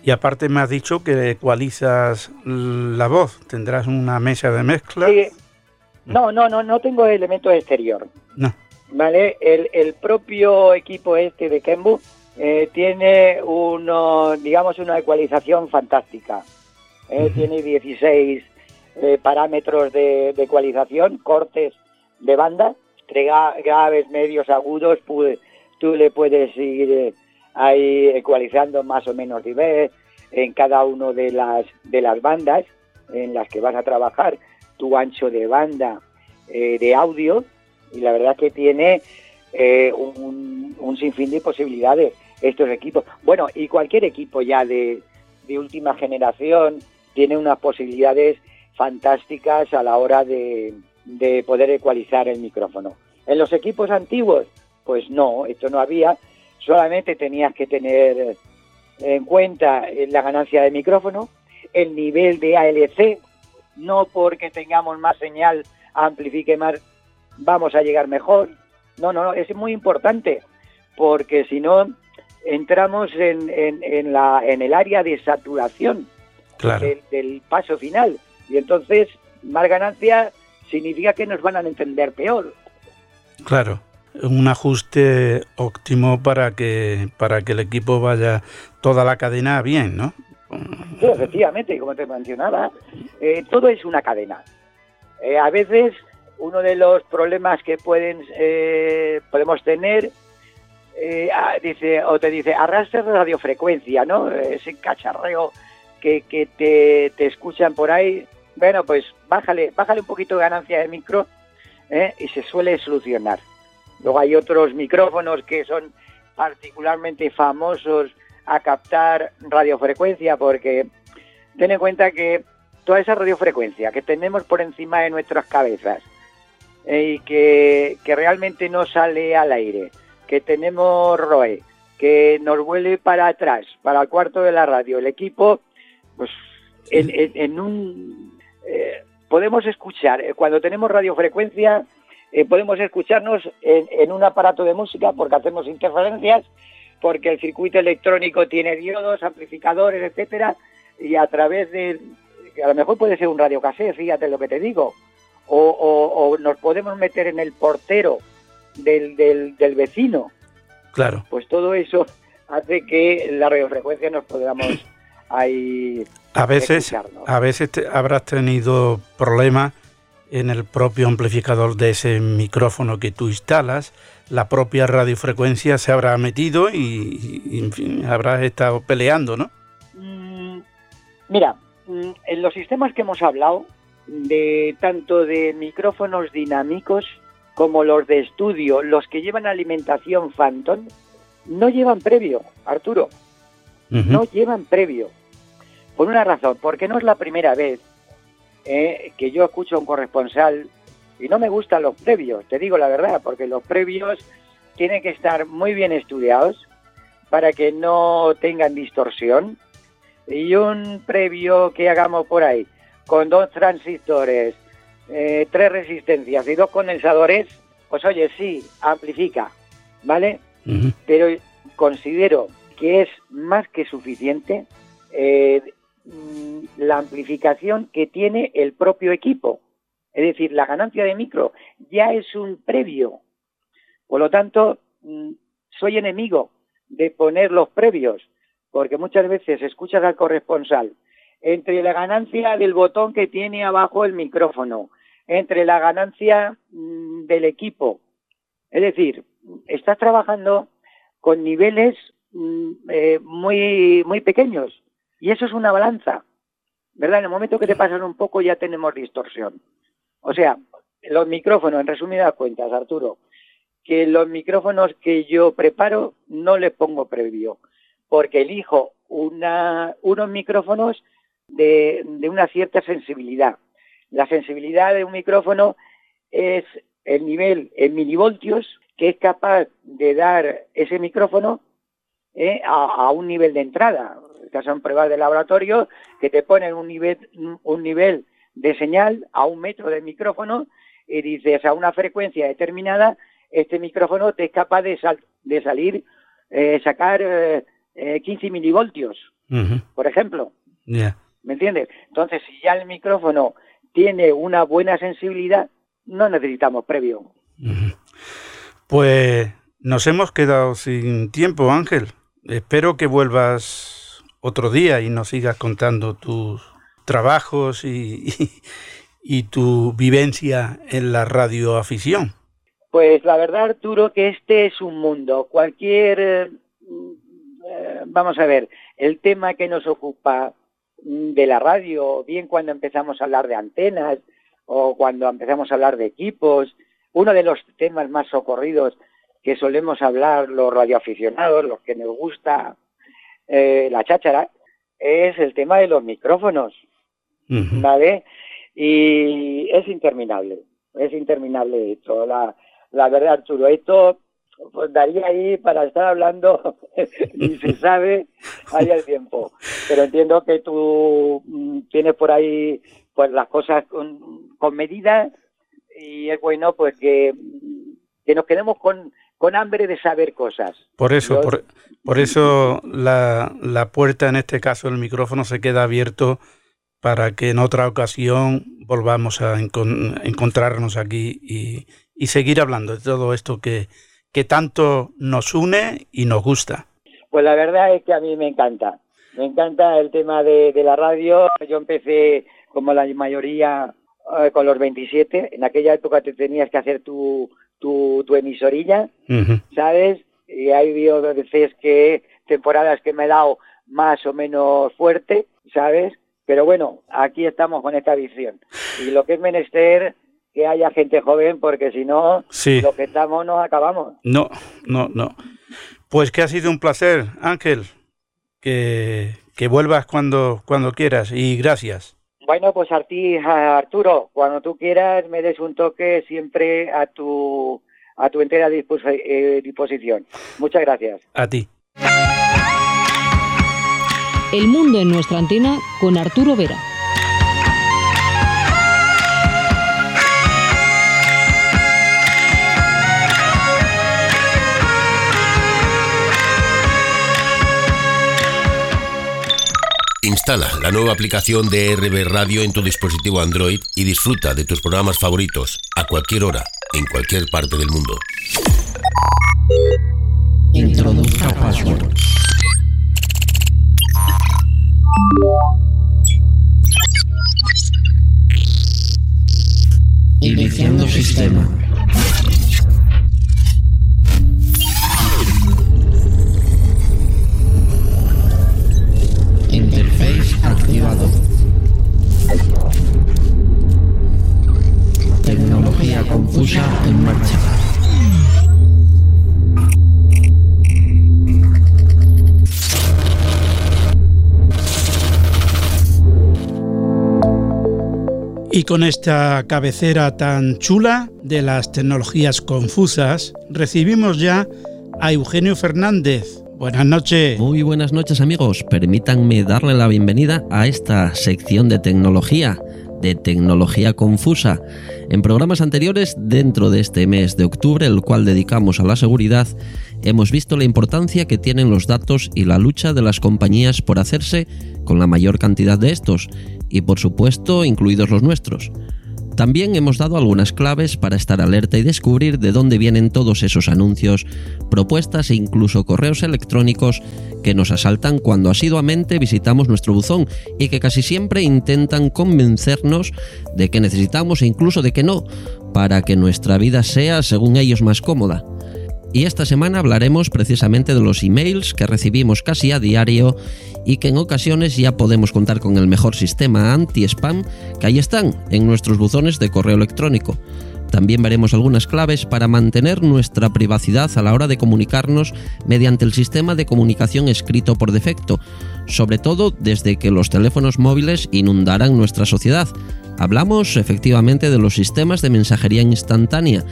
Y aparte me has dicho que ecualizas la voz, tendrás una mesa de mezcla. No, no, no, no tengo elementos exterior. No. ¿Vale? El, el propio equipo este de Kenwood tiene uno, digamos, una ecualización fantástica. ¿Eh? tiene 16 eh, parámetros de, ecualización, cortes de banda, graves, medios, agudos, tú le puedes ir eh, ahí ecualizando más o menos nivel en cada una de las, de las bandas en las que vas a trabajar, tu ancho de banda de audio, y la verdad que tiene un, un sinfín de posibilidades estos equipos. Bueno, y cualquier equipo ya de, de última generación, tiene unas posibilidades fantásticas a la hora de, poder ecualizar el micrófono. En los equipos antiguos, pues no, esto no había, solamente tenías que tener en cuenta la ganancia de micrófono, el nivel de ALC, no porque tengamos más señal, amplifique más, vamos a llegar mejor. No, no, no, es muy importante, porque si no, entramos en, en, la, en el área de saturación del, paso final. Y entonces, más ganancia significa que nos van a entender peor. Claro, un ajuste óptimo para que, para que el equipo vaya toda la cadena bien, ¿no? Sí, efectivamente, como te mencionaba, eh, todo es una cadena. Eh, a veces uno de los problemas que pueden eh, podemos tener ah, dice o te dice arrastre radiofrecuencia, ¿no? Ese cacharreo que, te, escuchan por ahí, bueno, pues bájale, bájale un poquito de ganancia de micro ¿eh? y se suele solucionar. Luego hay otros micrófonos que son particularmente famosos a captar radiofrecuencia porque ten en cuenta que toda esa radiofrecuencia que tenemos por encima de nuestras cabezas eh, y que, que, realmente no sale al aire, que tenemos ROE, que nos vuele para atrás, para el cuarto de la radio. El equipo, pues en, un... Eh, podemos escuchar, eh, cuando tenemos radiofrecuencia, eh, podemos escucharnos en, un aparato de música porque hacemos interferencias, porque el circuito electrónico tiene diodos, amplificadores, etcétera, y a través de, a lo mejor puede ser un radiocasé, fíjate lo que te digo, o, nos podemos meter en el portero del, del, vecino. Claro. Pues todo eso hace que la radiofrecuencia nos podamos ahí a veces a veces habrás tenido problemas en el propio amplificador de ese micrófono que tú instalas, la propia radiofrecuencia se habrá metido y, en fin, habrás estado peleando, ¿no? Mm, mira, mm, en los sistemas que hemos hablado, de tanto de micrófonos dinámicos como los de estudio, los que llevan alimentación Phantom, no llevan previo, Arturo. No llevan previo. Por una razón, porque no es la primera vez eh, que yo escucho a un corresponsal y no me gustan los previos, te digo la verdad, porque los previos tienen que estar muy bien estudiados para que no tengan distorsión. Y un previo que hagamos por ahí, con dos transistores, eh, tres resistencias y dos condensadores, pues oye, sí, amplifica, ¿vale? Pero considero que es más que suficiente eh, Mm, la amplificación que tiene el propio equipo. Es decir, la ganancia de micro ya es un previo. Por lo tanto, mm, soy enemigo de poner los previos, porque muchas veces escuchas al corresponsal entre la ganancia del botón que tiene abajo el micrófono, entre la ganancia mm, del equipo. Es decir, estás trabajando con niveles eh, muy, muy pequeños. Y eso es una balanza, ¿verdad? En el momento que te pasan un poco ya tenemos distorsión. O sea, los micrófonos, en resumidas cuentas, Arturo, que los micrófonos que yo preparo no les pongo previo, porque elijo una, unos micrófonos de, de una cierta sensibilidad. La sensibilidad de un micrófono es el nivel en milivoltios que es capaz de dar ese micrófono eh, a, a, un nivel de entrada que son pruebas de laboratorio que te ponen un nivel, un nivel de señal a un metro del micrófono y dices a una frecuencia determinada, este micrófono te es capaz de, de salir, eh, sacar 15 eh, eh, milivoltios, por ejemplo. ¿Me entiendes? Entonces, si ya el micrófono tiene una buena sensibilidad, no necesitamos previo. Pues nos hemos quedado sin tiempo, Ángel. Espero que vuelvas otro día y nos sigas contando tus trabajos y, tu vivencia en la radioafición. Pues la verdad, Arturo, que este es un mundo. Cualquier, eh, vamos a ver, el tema que nos ocupa mm, de la radio, bien cuando empezamos a hablar de antenas o cuando empezamos a hablar de equipos, uno de los temas más socorridos que solemos hablar los radioaficionados, los que nos gusta eh, la cháchara, es el tema de los micrófonos, ¿vale? Y es interminable, es interminable esto. La, la verdad, Arturo, esto pues daría ahí para estar hablando y se sabe hay el tiempo. Pero entiendo que tú mm, tienes por ahí pues las cosas con, con medida y es bueno pues que, que nos quedemos con con hambre de saber cosas. Por eso, por, eso la, la, puerta, en este caso el micrófono, se queda abierto para que en otra ocasión volvamos a encontrarnos aquí y, y, seguir hablando de todo esto que, que tanto nos une y nos gusta. Pues la verdad es que a mí me encanta. Me encanta el tema de, de la radio. Yo empecé, como la mayoría, eh, con los 27. En aquella época te tenías que hacer tu, tu, tu emisorilla, ¿sabes? Y hay habido veces que temporadas que me he dado más o menos fuerte, ¿sabes? Pero bueno, aquí estamos con esta visión. Y lo que es menester que haya gente joven, porque si no, lo que estamos nos acabamos. No, no, no. Pues que ha sido un placer, Ángel, que, que vuelvas cuando, cuando quieras y gracias. Bueno, pues a ti, Arturo, cuando tú quieras me des un toque siempre a tu, a tu entera eh, disposición. Muchas gracias. A ti. El mundo en nuestra antena con Arturo Vera. Instala la nueva aplicación de RB Radio en tu dispositivo Android y disfruta de tus programas favoritos a cualquier hora, en cualquier parte del mundo. Introduzca password. Iniciando sistema. Activado. Tecnología confusa en marcha. Y con esta cabecera tan chula de las tecnologías confusas, recibimos ya a Eugenio Fernández. Buenas noches. Muy buenas noches amigos. Permítanme darle la bienvenida a esta sección de tecnología, de tecnología confusa. En programas anteriores, dentro de este mes de octubre, el cual dedicamos a la seguridad, hemos visto la importancia que tienen los datos y la lucha de las compañías por hacerse con la mayor cantidad de estos, y por supuesto incluidos los nuestros. También hemos dado algunas claves para estar alerta y descubrir de dónde vienen todos esos anuncios, propuestas e incluso correos electrónicos que nos asaltan cuando asiduamente visitamos nuestro buzón y que casi siempre intentan convencernos de que necesitamos e incluso de que no, para que nuestra vida sea, según ellos, más cómoda. Y esta semana hablaremos precisamente de los emails que recibimos casi a diario y que en ocasiones ya podemos contar con el mejor sistema anti-spam que ahí están en nuestros buzones de correo electrónico. También veremos algunas claves para mantener nuestra privacidad a la hora de comunicarnos mediante el sistema de comunicación escrito por defecto, sobre todo desde que los teléfonos móviles inundaran nuestra sociedad. Hablamos efectivamente de los sistemas de mensajería instantánea,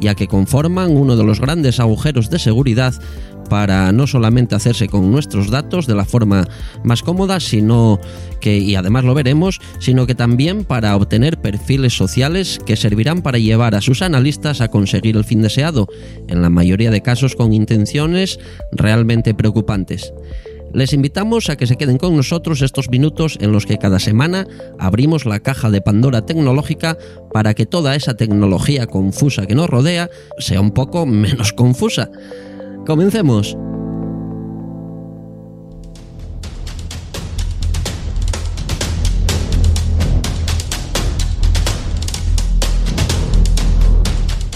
ya que conforman uno de los grandes agujeros de seguridad para no solamente hacerse con nuestros datos de la forma más cómoda, sino que, y además lo veremos, sino que también para obtener perfiles sociales que servirán para llevar a sus analistas a conseguir el fin deseado, en la mayoría de casos con intenciones realmente preocupantes. Les invitamos a que se queden con nosotros estos minutos en los que cada semana abrimos la caja de Pandora tecnológica para que toda esa tecnología confusa que nos rodea sea un poco menos confusa. Comencemos.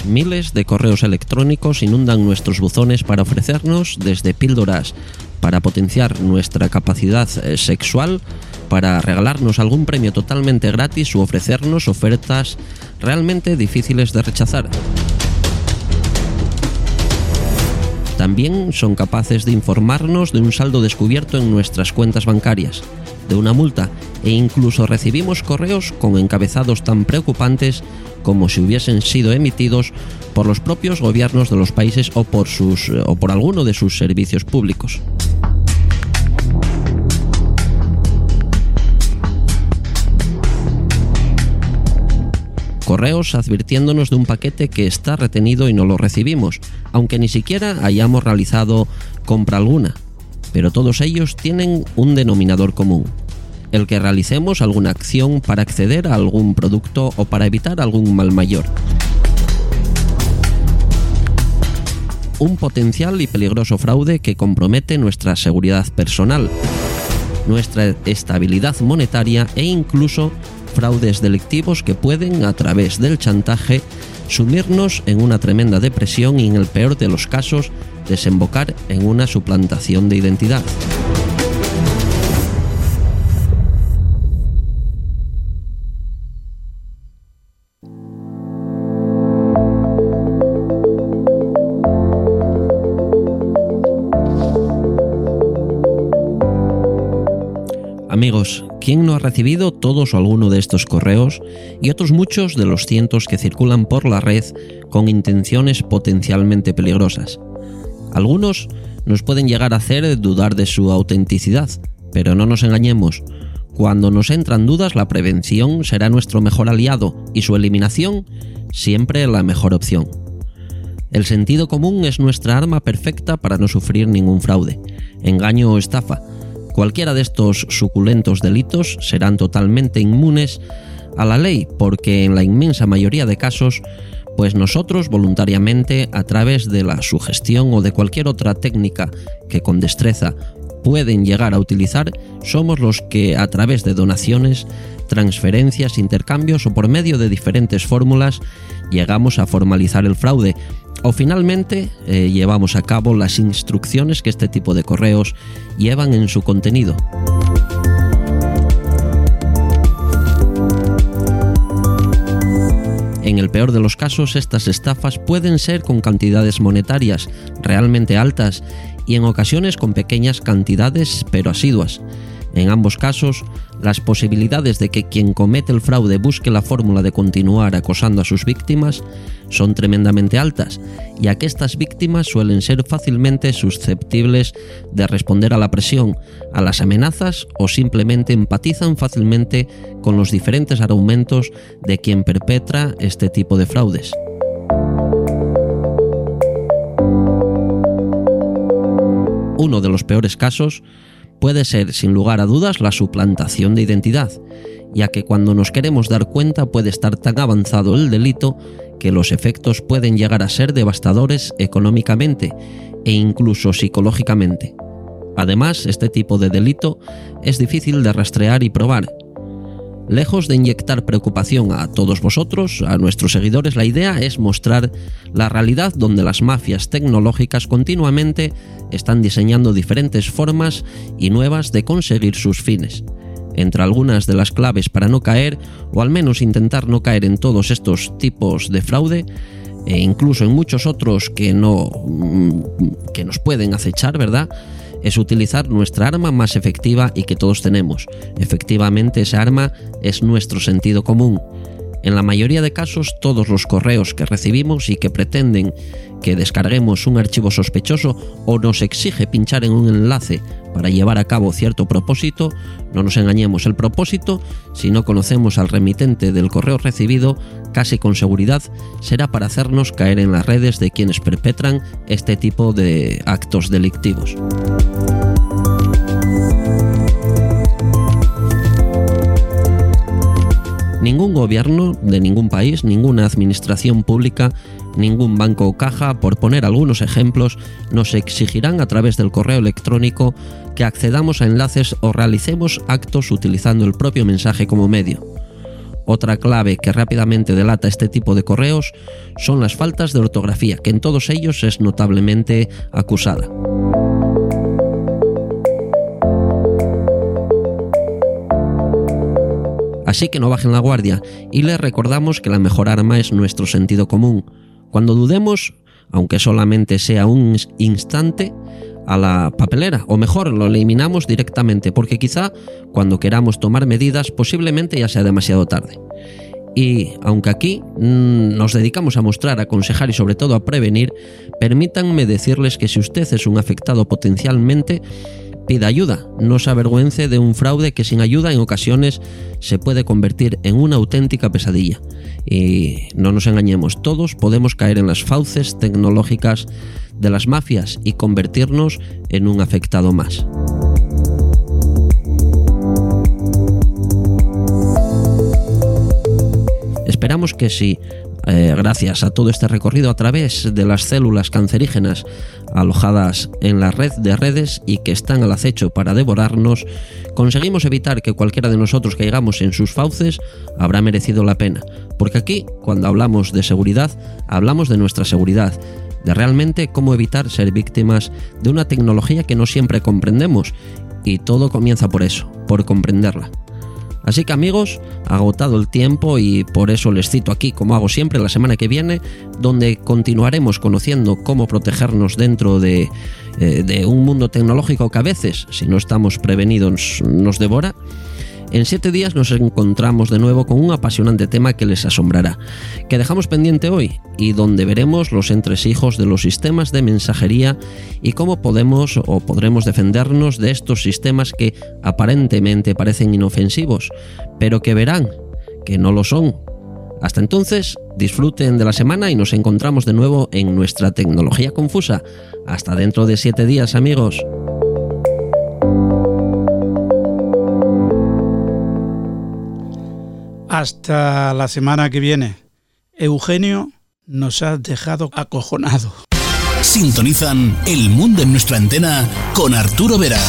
Miles de correos electrónicos inundan nuestros buzones para ofrecernos desde píldoras para potenciar nuestra capacidad eh, sexual, para regalarnos algún premio totalmente gratis u ofrecernos ofertas realmente difíciles de rechazar. También son capaces de informarnos de un saldo descubierto en nuestras cuentas bancarias, de una multa e incluso recibimos correos con encabezados tan preocupantes como si hubiesen sido emitidos por los propios gobiernos de los países o por, sus, o por alguno de sus servicios públicos. Correos advirtiéndonos de un paquete que está retenido y no lo recibimos, aunque ni siquiera hayamos realizado compra alguna. Pero todos ellos tienen un denominador común, el que realicemos alguna acción para acceder a algún producto o para evitar algún mal mayor. Un potencial y peligroso fraude que compromete nuestra seguridad personal, nuestra estabilidad monetaria e incluso fraudes delictivos que pueden, a través del chantaje, sumirnos en una tremenda depresión y en el peor de los casos, desembocar en una suplantación de identidad. ¿Quién no ha recibido todos o alguno de estos correos y otros muchos de los cientos que circulan por la red con intenciones potencialmente peligrosas? Algunos nos pueden llegar a hacer dudar de su autenticidad, pero no nos engañemos. Cuando nos entran dudas, la prevención será nuestro mejor aliado y su eliminación siempre la mejor opción. El sentido común es nuestra arma perfecta para no sufrir ningún fraude, engaño o estafa. Cualquiera de estos suculentos delitos serán totalmente inmunes a la ley porque en la inmensa mayoría de casos, pues nosotros voluntariamente a través de la sugestión o de cualquier otra técnica que con destreza pueden llegar a utilizar, somos los que a través de donaciones, transferencias, intercambios o por medio de diferentes fórmulas llegamos a formalizar el fraude o finalmente eh, llevamos a cabo las instrucciones que este tipo de correos llevan en su contenido. En el peor de los casos, estas estafas pueden ser con cantidades monetarias realmente altas y en ocasiones con pequeñas cantidades pero asiduas. En ambos casos, las posibilidades de que quien comete el fraude busque la fórmula de continuar acosando a sus víctimas son tremendamente altas, ya que estas víctimas suelen ser fácilmente susceptibles de responder a la presión, a las amenazas o simplemente empatizan fácilmente con los diferentes argumentos de quien perpetra este tipo de fraudes. Uno de los peores casos puede ser, sin lugar a dudas, la suplantación de identidad, ya que cuando nos queremos dar cuenta puede estar tan avanzado el delito que los efectos pueden llegar a ser devastadores económicamente e incluso psicológicamente. Además, este tipo de delito es difícil de rastrear y probar, Lejos de inyectar preocupación a todos vosotros, a nuestros seguidores, la idea es mostrar la realidad donde las mafias tecnológicas continuamente están diseñando diferentes formas y nuevas de conseguir sus fines. Entre algunas de las claves para no caer, o al menos intentar no caer en todos estos tipos de fraude, e incluso en muchos otros que no mm, que nos pueden acechar, ¿verdad? Es utilizar nuestra arma más efectiva y que todos tenemos. Efectivamente, esa arma es nuestro sentido común. En la mayoría de casos, todos los correos que recibimos y que pretenden que descarguemos un archivo sospechoso o nos exige pinchar en un enlace para llevar a cabo cierto propósito, no nos engañemos, el propósito, si no conocemos al remitente del correo recibido, casi con seguridad será para hacernos caer en las redes de quienes perpetran este tipo de actos delictivos. Ningún gobierno de ningún país, ninguna administración pública, ningún banco o caja, por poner algunos ejemplos, nos exigirán a través del correo electrónico que accedamos a enlaces o realicemos actos utilizando el propio mensaje como medio. Otra clave que rápidamente delata este tipo de correos son las faltas de ortografía, que en todos ellos es notablemente acusada. Así que no bajen la guardia y les recordamos que la mejor arma es nuestro sentido común. Cuando dudemos, aunque solamente sea un instante, a la papelera, o mejor, lo eliminamos directamente, porque quizá cuando queramos tomar medidas posiblemente ya sea demasiado tarde. Y aunque aquí mm, nos dedicamos a mostrar, aconsejar y sobre todo a prevenir, permítanme decirles que si usted es un afectado potencialmente, pida ayuda, no se avergüence de un fraude que sin ayuda en ocasiones se puede convertir en una auténtica pesadilla. Y no nos engañemos, todos podemos caer en las fauces tecnológicas de las mafias y convertirnos en un afectado más. Esperamos que si eh, gracias a todo este recorrido a través de las células cancerígenas alojadas en la red de redes y que están al acecho para devorarnos, conseguimos evitar que cualquiera de nosotros caigamos en sus fauces, habrá merecido la pena. Porque aquí, cuando hablamos de seguridad, hablamos de nuestra seguridad, de realmente cómo evitar ser víctimas de una tecnología que no siempre comprendemos. Y todo comienza por eso, por comprenderla. Así que amigos, agotado el tiempo y por eso les cito aquí, como hago siempre, la semana que viene, donde continuaremos conociendo cómo protegernos dentro de, eh, un mundo tecnológico que a veces, si no estamos prevenidos, nos devora. En siete días nos encontramos de nuevo con un apasionante tema que les asombrará, que dejamos pendiente hoy y donde veremos los entresijos de los sistemas de mensajería y cómo podemos o podremos defendernos de estos sistemas que aparentemente parecen inofensivos, pero que verán que no lo son. Hasta entonces, disfruten de la semana y nos encontramos de nuevo en nuestra tecnología confusa. Hasta dentro de siete días, amigos. Hasta la semana que viene. Eugenio nos ha dejado acojonado. Sintonizan El Mundo en nuestra antena con Arturo Vera.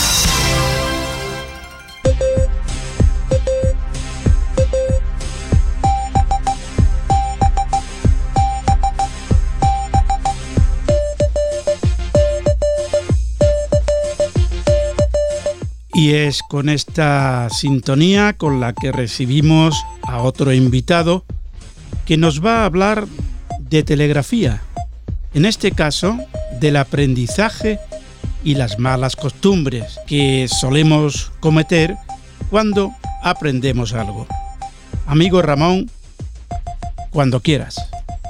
Y es con esta sintonía con la que recibimos a otro invitado que nos va a hablar de telegrafía, en este caso del aprendizaje y las malas costumbres que solemos cometer cuando aprendemos algo. Amigo Ramón, cuando quieras.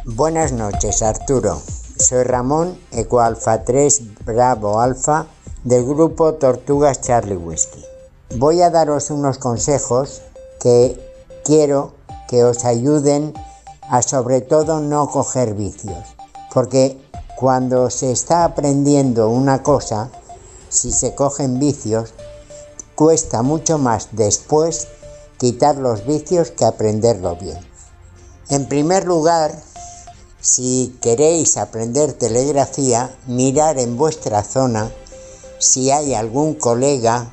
Buenas noches, Arturo. Soy Ramón, Eco Alfa 3 Bravo Alfa del grupo Tortugas Charlie Whiskey. Voy a daros unos consejos que quiero que os ayuden a sobre todo no coger vicios, porque cuando se está aprendiendo una cosa, si se cogen vicios, cuesta mucho más después quitar los vicios que aprenderlo bien. En primer lugar, si queréis aprender telegrafía, mirar en vuestra zona si hay algún colega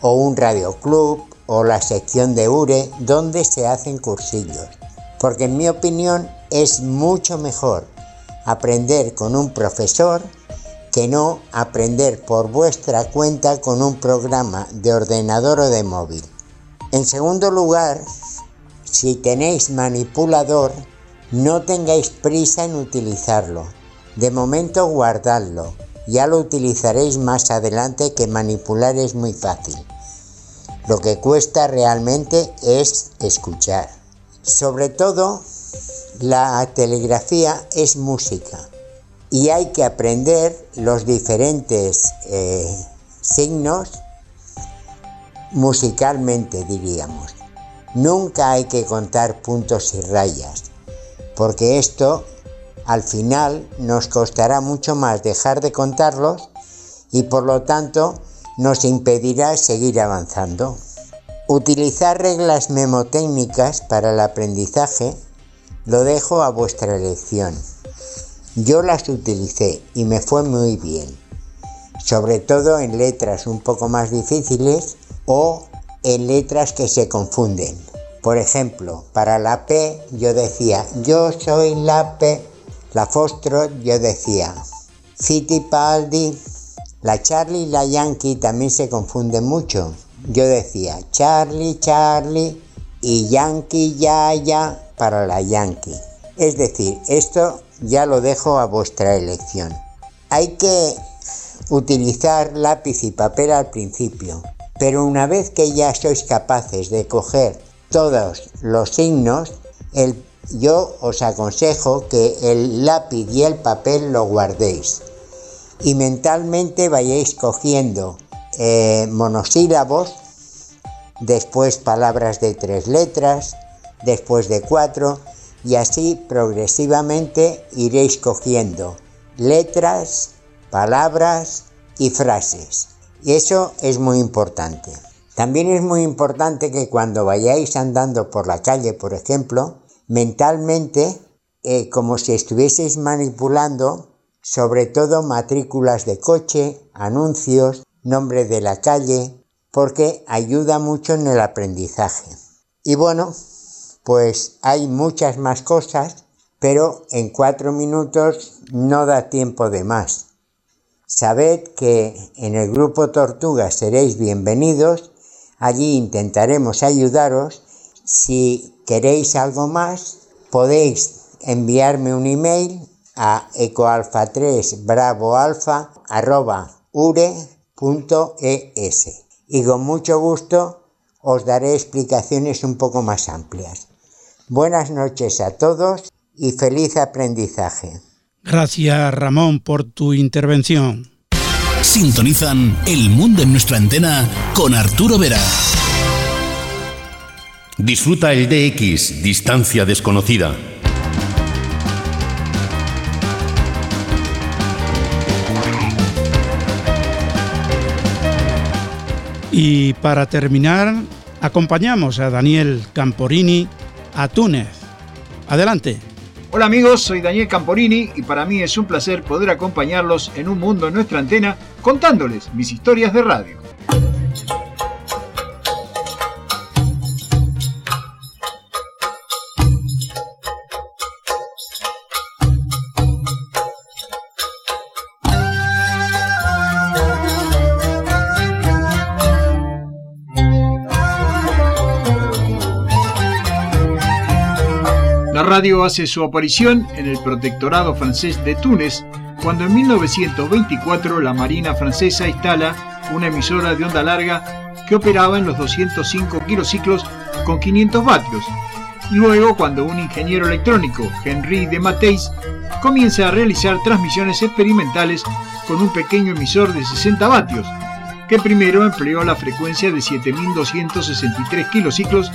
o un radioclub o la sección de URE donde se hacen cursillos. Porque en mi opinión es mucho mejor aprender con un profesor que no aprender por vuestra cuenta con un programa de ordenador o de móvil. En segundo lugar, si tenéis manipulador, no tengáis prisa en utilizarlo. De momento guardadlo ya lo utilizaréis más adelante que manipular es muy fácil. Lo que cuesta realmente es escuchar. Sobre todo, la telegrafía es música y hay que aprender los diferentes eh, signos musicalmente, diríamos. Nunca hay que contar puntos y rayas, porque esto al final nos costará mucho más dejar de contarlos y por lo tanto nos impedirá seguir avanzando. Utilizar reglas memotécnicas para el aprendizaje lo dejo a vuestra elección. Yo las utilicé y me fue muy bien, sobre todo en letras un poco más difíciles o en letras que se confunden. Por ejemplo, para la P yo decía yo soy la P la Fostro yo decía, Fittipaldi, la Charlie y la Yankee también se confunden mucho. Yo decía Charlie, Charlie y Yankee, ya, ya para la Yankee. Es decir, esto ya lo dejo a vuestra elección. Hay que utilizar lápiz y papel al principio, pero una vez que ya sois capaces de coger todos los signos, el yo os aconsejo que el lápiz y el papel lo guardéis y mentalmente vayáis cogiendo eh, monosílabos, después palabras de tres letras, después de cuatro y así progresivamente iréis cogiendo letras, palabras y frases. Y eso es muy importante. También es muy importante que cuando vayáis andando por la calle, por ejemplo, mentalmente eh, como si estuvieseis manipulando sobre todo matrículas de coche, anuncios, nombre de la calle, porque ayuda mucho en el aprendizaje. Y bueno, pues hay muchas más cosas, pero en cuatro minutos no da tiempo de más. Sabed que en el grupo Tortuga seréis bienvenidos, allí intentaremos ayudaros. Si queréis algo más, podéis enviarme un email a ecoalfa3 bravoalfa y con mucho gusto os daré explicaciones un poco más amplias. Buenas noches a todos y feliz aprendizaje. Gracias Ramón por tu intervención. Sintonizan El Mundo en nuestra antena con Arturo Vera. Disfruta el DX, distancia desconocida. Y para terminar, acompañamos a Daniel Camporini a Túnez. Adelante. Hola amigos, soy Daniel Camporini y para mí es un placer poder acompañarlos en un mundo en nuestra antena contándoles mis historias de radio. Radio hace su aparición en el protectorado francés de Túnez, cuando en 1924 la Marina francesa instala una emisora de onda larga que operaba en los 205 kilociclos con 500 vatios. Luego, cuando un ingeniero electrónico, Henri de Mateis, comienza a realizar transmisiones experimentales con un pequeño emisor de 60 vatios, que primero empleó la frecuencia de 7263 kilociclos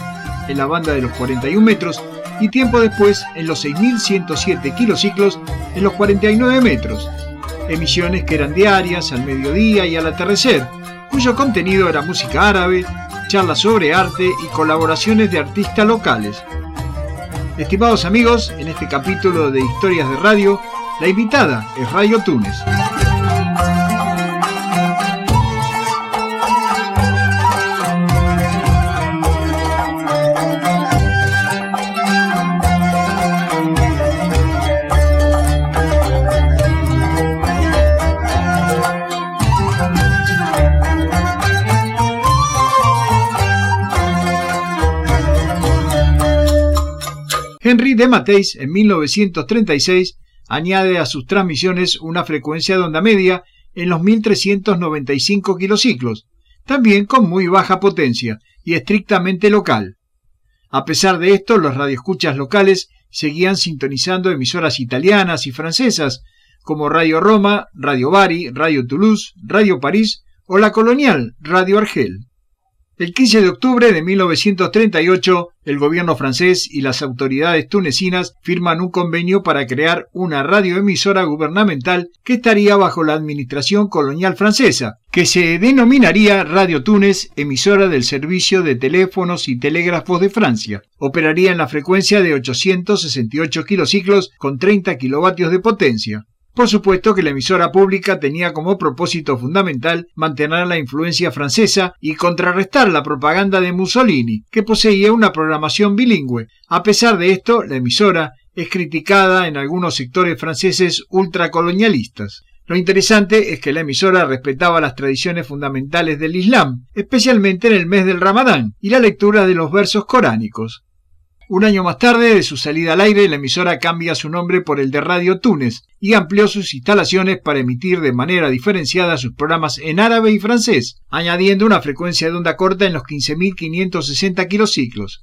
en la banda de los 41 metros y tiempo después en los 6.107 kilociclos en los 49 metros, emisiones que eran diarias, al mediodía y al atardecer, cuyo contenido era música árabe, charlas sobre arte y colaboraciones de artistas locales. Estimados amigos, en este capítulo de Historias de Radio, la invitada es Radio Túnez. Henry de Mateis, en 1936, añade a sus transmisiones una frecuencia de onda media en los 1395 kilociclos, también con muy baja potencia y estrictamente local. A pesar de esto, los radioescuchas locales seguían sintonizando emisoras italianas y francesas, como Radio Roma, Radio Bari, Radio Toulouse, Radio París o la colonial Radio Argel. El 15 de octubre de 1938, el gobierno francés y las autoridades tunecinas firman un convenio para crear una radioemisora gubernamental que estaría bajo la administración colonial francesa, que se denominaría Radio Túnez, emisora del Servicio de Teléfonos y Telégrafos de Francia. Operaría en la frecuencia de 868 kilociclos con 30 kilovatios de potencia. Por supuesto que la emisora pública tenía como propósito fundamental mantener la influencia francesa y contrarrestar la propaganda de Mussolini, que poseía una programación bilingüe. A pesar de esto, la emisora es criticada en algunos sectores franceses ultracolonialistas. Lo interesante es que la emisora respetaba las tradiciones fundamentales del Islam, especialmente en el mes del Ramadán y la lectura de los versos coránicos. Un año más tarde de su salida al aire, la emisora cambia su nombre por el de Radio Túnez y amplió sus instalaciones para emitir de manera diferenciada sus programas en árabe y francés, añadiendo una frecuencia de onda corta en los 15.560 kilociclos.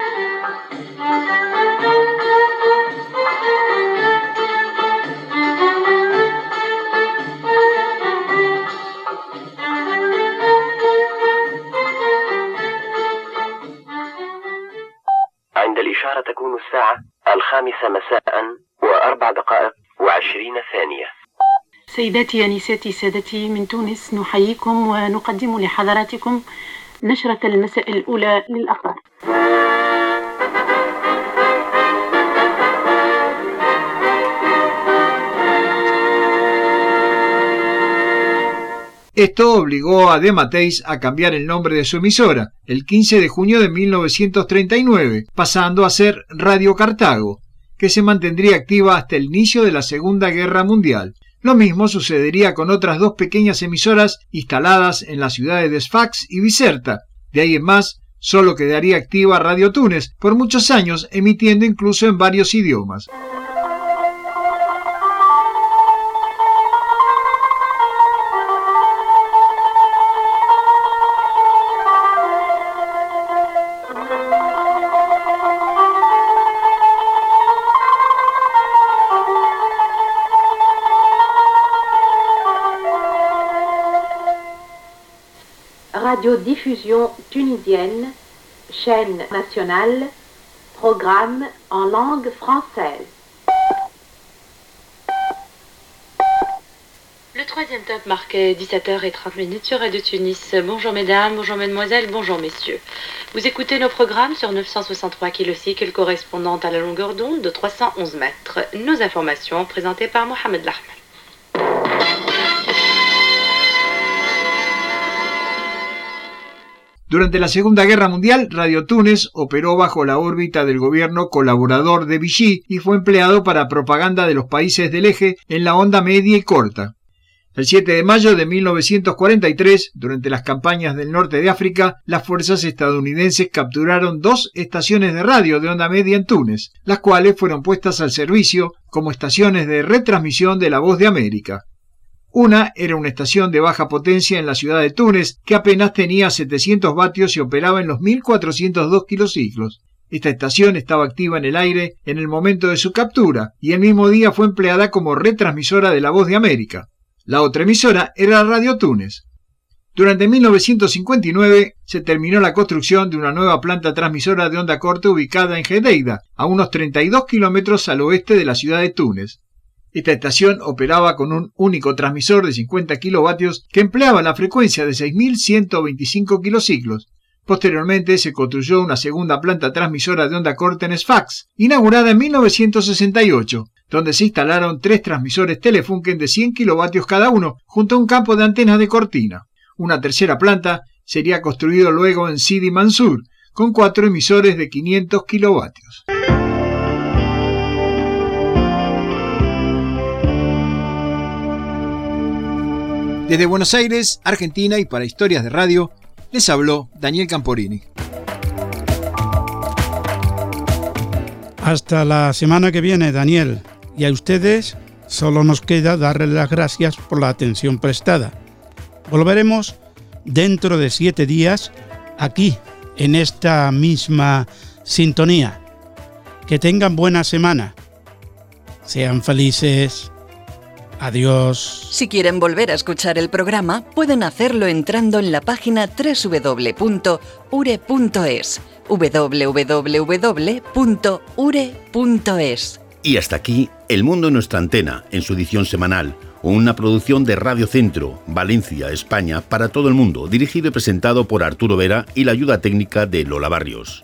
الإشارة تكون الساعة الخامسة مساء وأربع دقائق وعشرين ثانية. سيداتي أنساتي سادتي من تونس نحييكم ونقدم لحضراتكم نشرة المساء الأولى للأخبار. Esto obligó a Demateis a cambiar el nombre de su emisora, el 15 de junio de 1939, pasando a ser Radio Cartago, que se mantendría activa hasta el inicio de la Segunda Guerra Mundial. Lo mismo sucedería con otras dos pequeñas emisoras instaladas en las ciudades de Sfax y Biserta. De ahí en más, solo quedaría activa Radio Túnez, por muchos años emitiendo incluso en varios idiomas. Tunisienne, chaîne nationale, programme en langue française. Le troisième top marquait 17h30 sur Radio Tunis. Bonjour mesdames, bonjour mesdemoiselles, bonjour messieurs. Vous écoutez nos programmes sur 963 km correspondant à la longueur d'onde de 311 mètres. Nos informations présentées par Mohamed Lahmal. Durante la Segunda Guerra Mundial, Radio Túnez operó bajo la órbita del gobierno colaborador de Vichy y fue empleado para propaganda de los países del eje en la onda media y corta. El 7 de mayo de 1943, durante las campañas del norte de África, las fuerzas estadounidenses capturaron dos estaciones de radio de onda media en Túnez, las cuales fueron puestas al servicio como estaciones de retransmisión de la voz de América. Una era una estación de baja potencia en la ciudad de Túnez, que apenas tenía 700 vatios y operaba en los 1402 kilociclos. Esta estación estaba activa en el aire en el momento de su captura y el mismo día fue empleada como retransmisora de la voz de América. La otra emisora era Radio Túnez. Durante 1959 se terminó la construcción de una nueva planta transmisora de onda corta ubicada en Gedeida, a unos 32 kilómetros al oeste de la ciudad de Túnez. Esta estación operaba con un único transmisor de 50 kilovatios que empleaba la frecuencia de 6.125 kilociclos. Posteriormente se construyó una segunda planta transmisora de onda corta en Sfax, inaugurada en 1968, donde se instalaron tres transmisores Telefunken de 100 kilovatios cada uno, junto a un campo de antenas de cortina. Una tercera planta sería construida luego en Sidi Mansur, con cuatro emisores de 500 kilovatios. Desde Buenos Aires, Argentina y para Historias de Radio, les habló Daniel Camporini. Hasta la semana que viene, Daniel. Y a ustedes solo nos queda darles las gracias por la atención prestada. Volveremos dentro de siete días aquí, en esta misma sintonía. Que tengan buena semana. Sean felices. Adiós. Si quieren volver a escuchar el programa, pueden hacerlo entrando en la página www.ure.es www.ure.es Y hasta aquí, El Mundo en nuestra antena, en su edición semanal, una producción de Radio Centro, Valencia, España, para todo el mundo, dirigido y presentado por Arturo Vera y la ayuda técnica de Lola Barrios.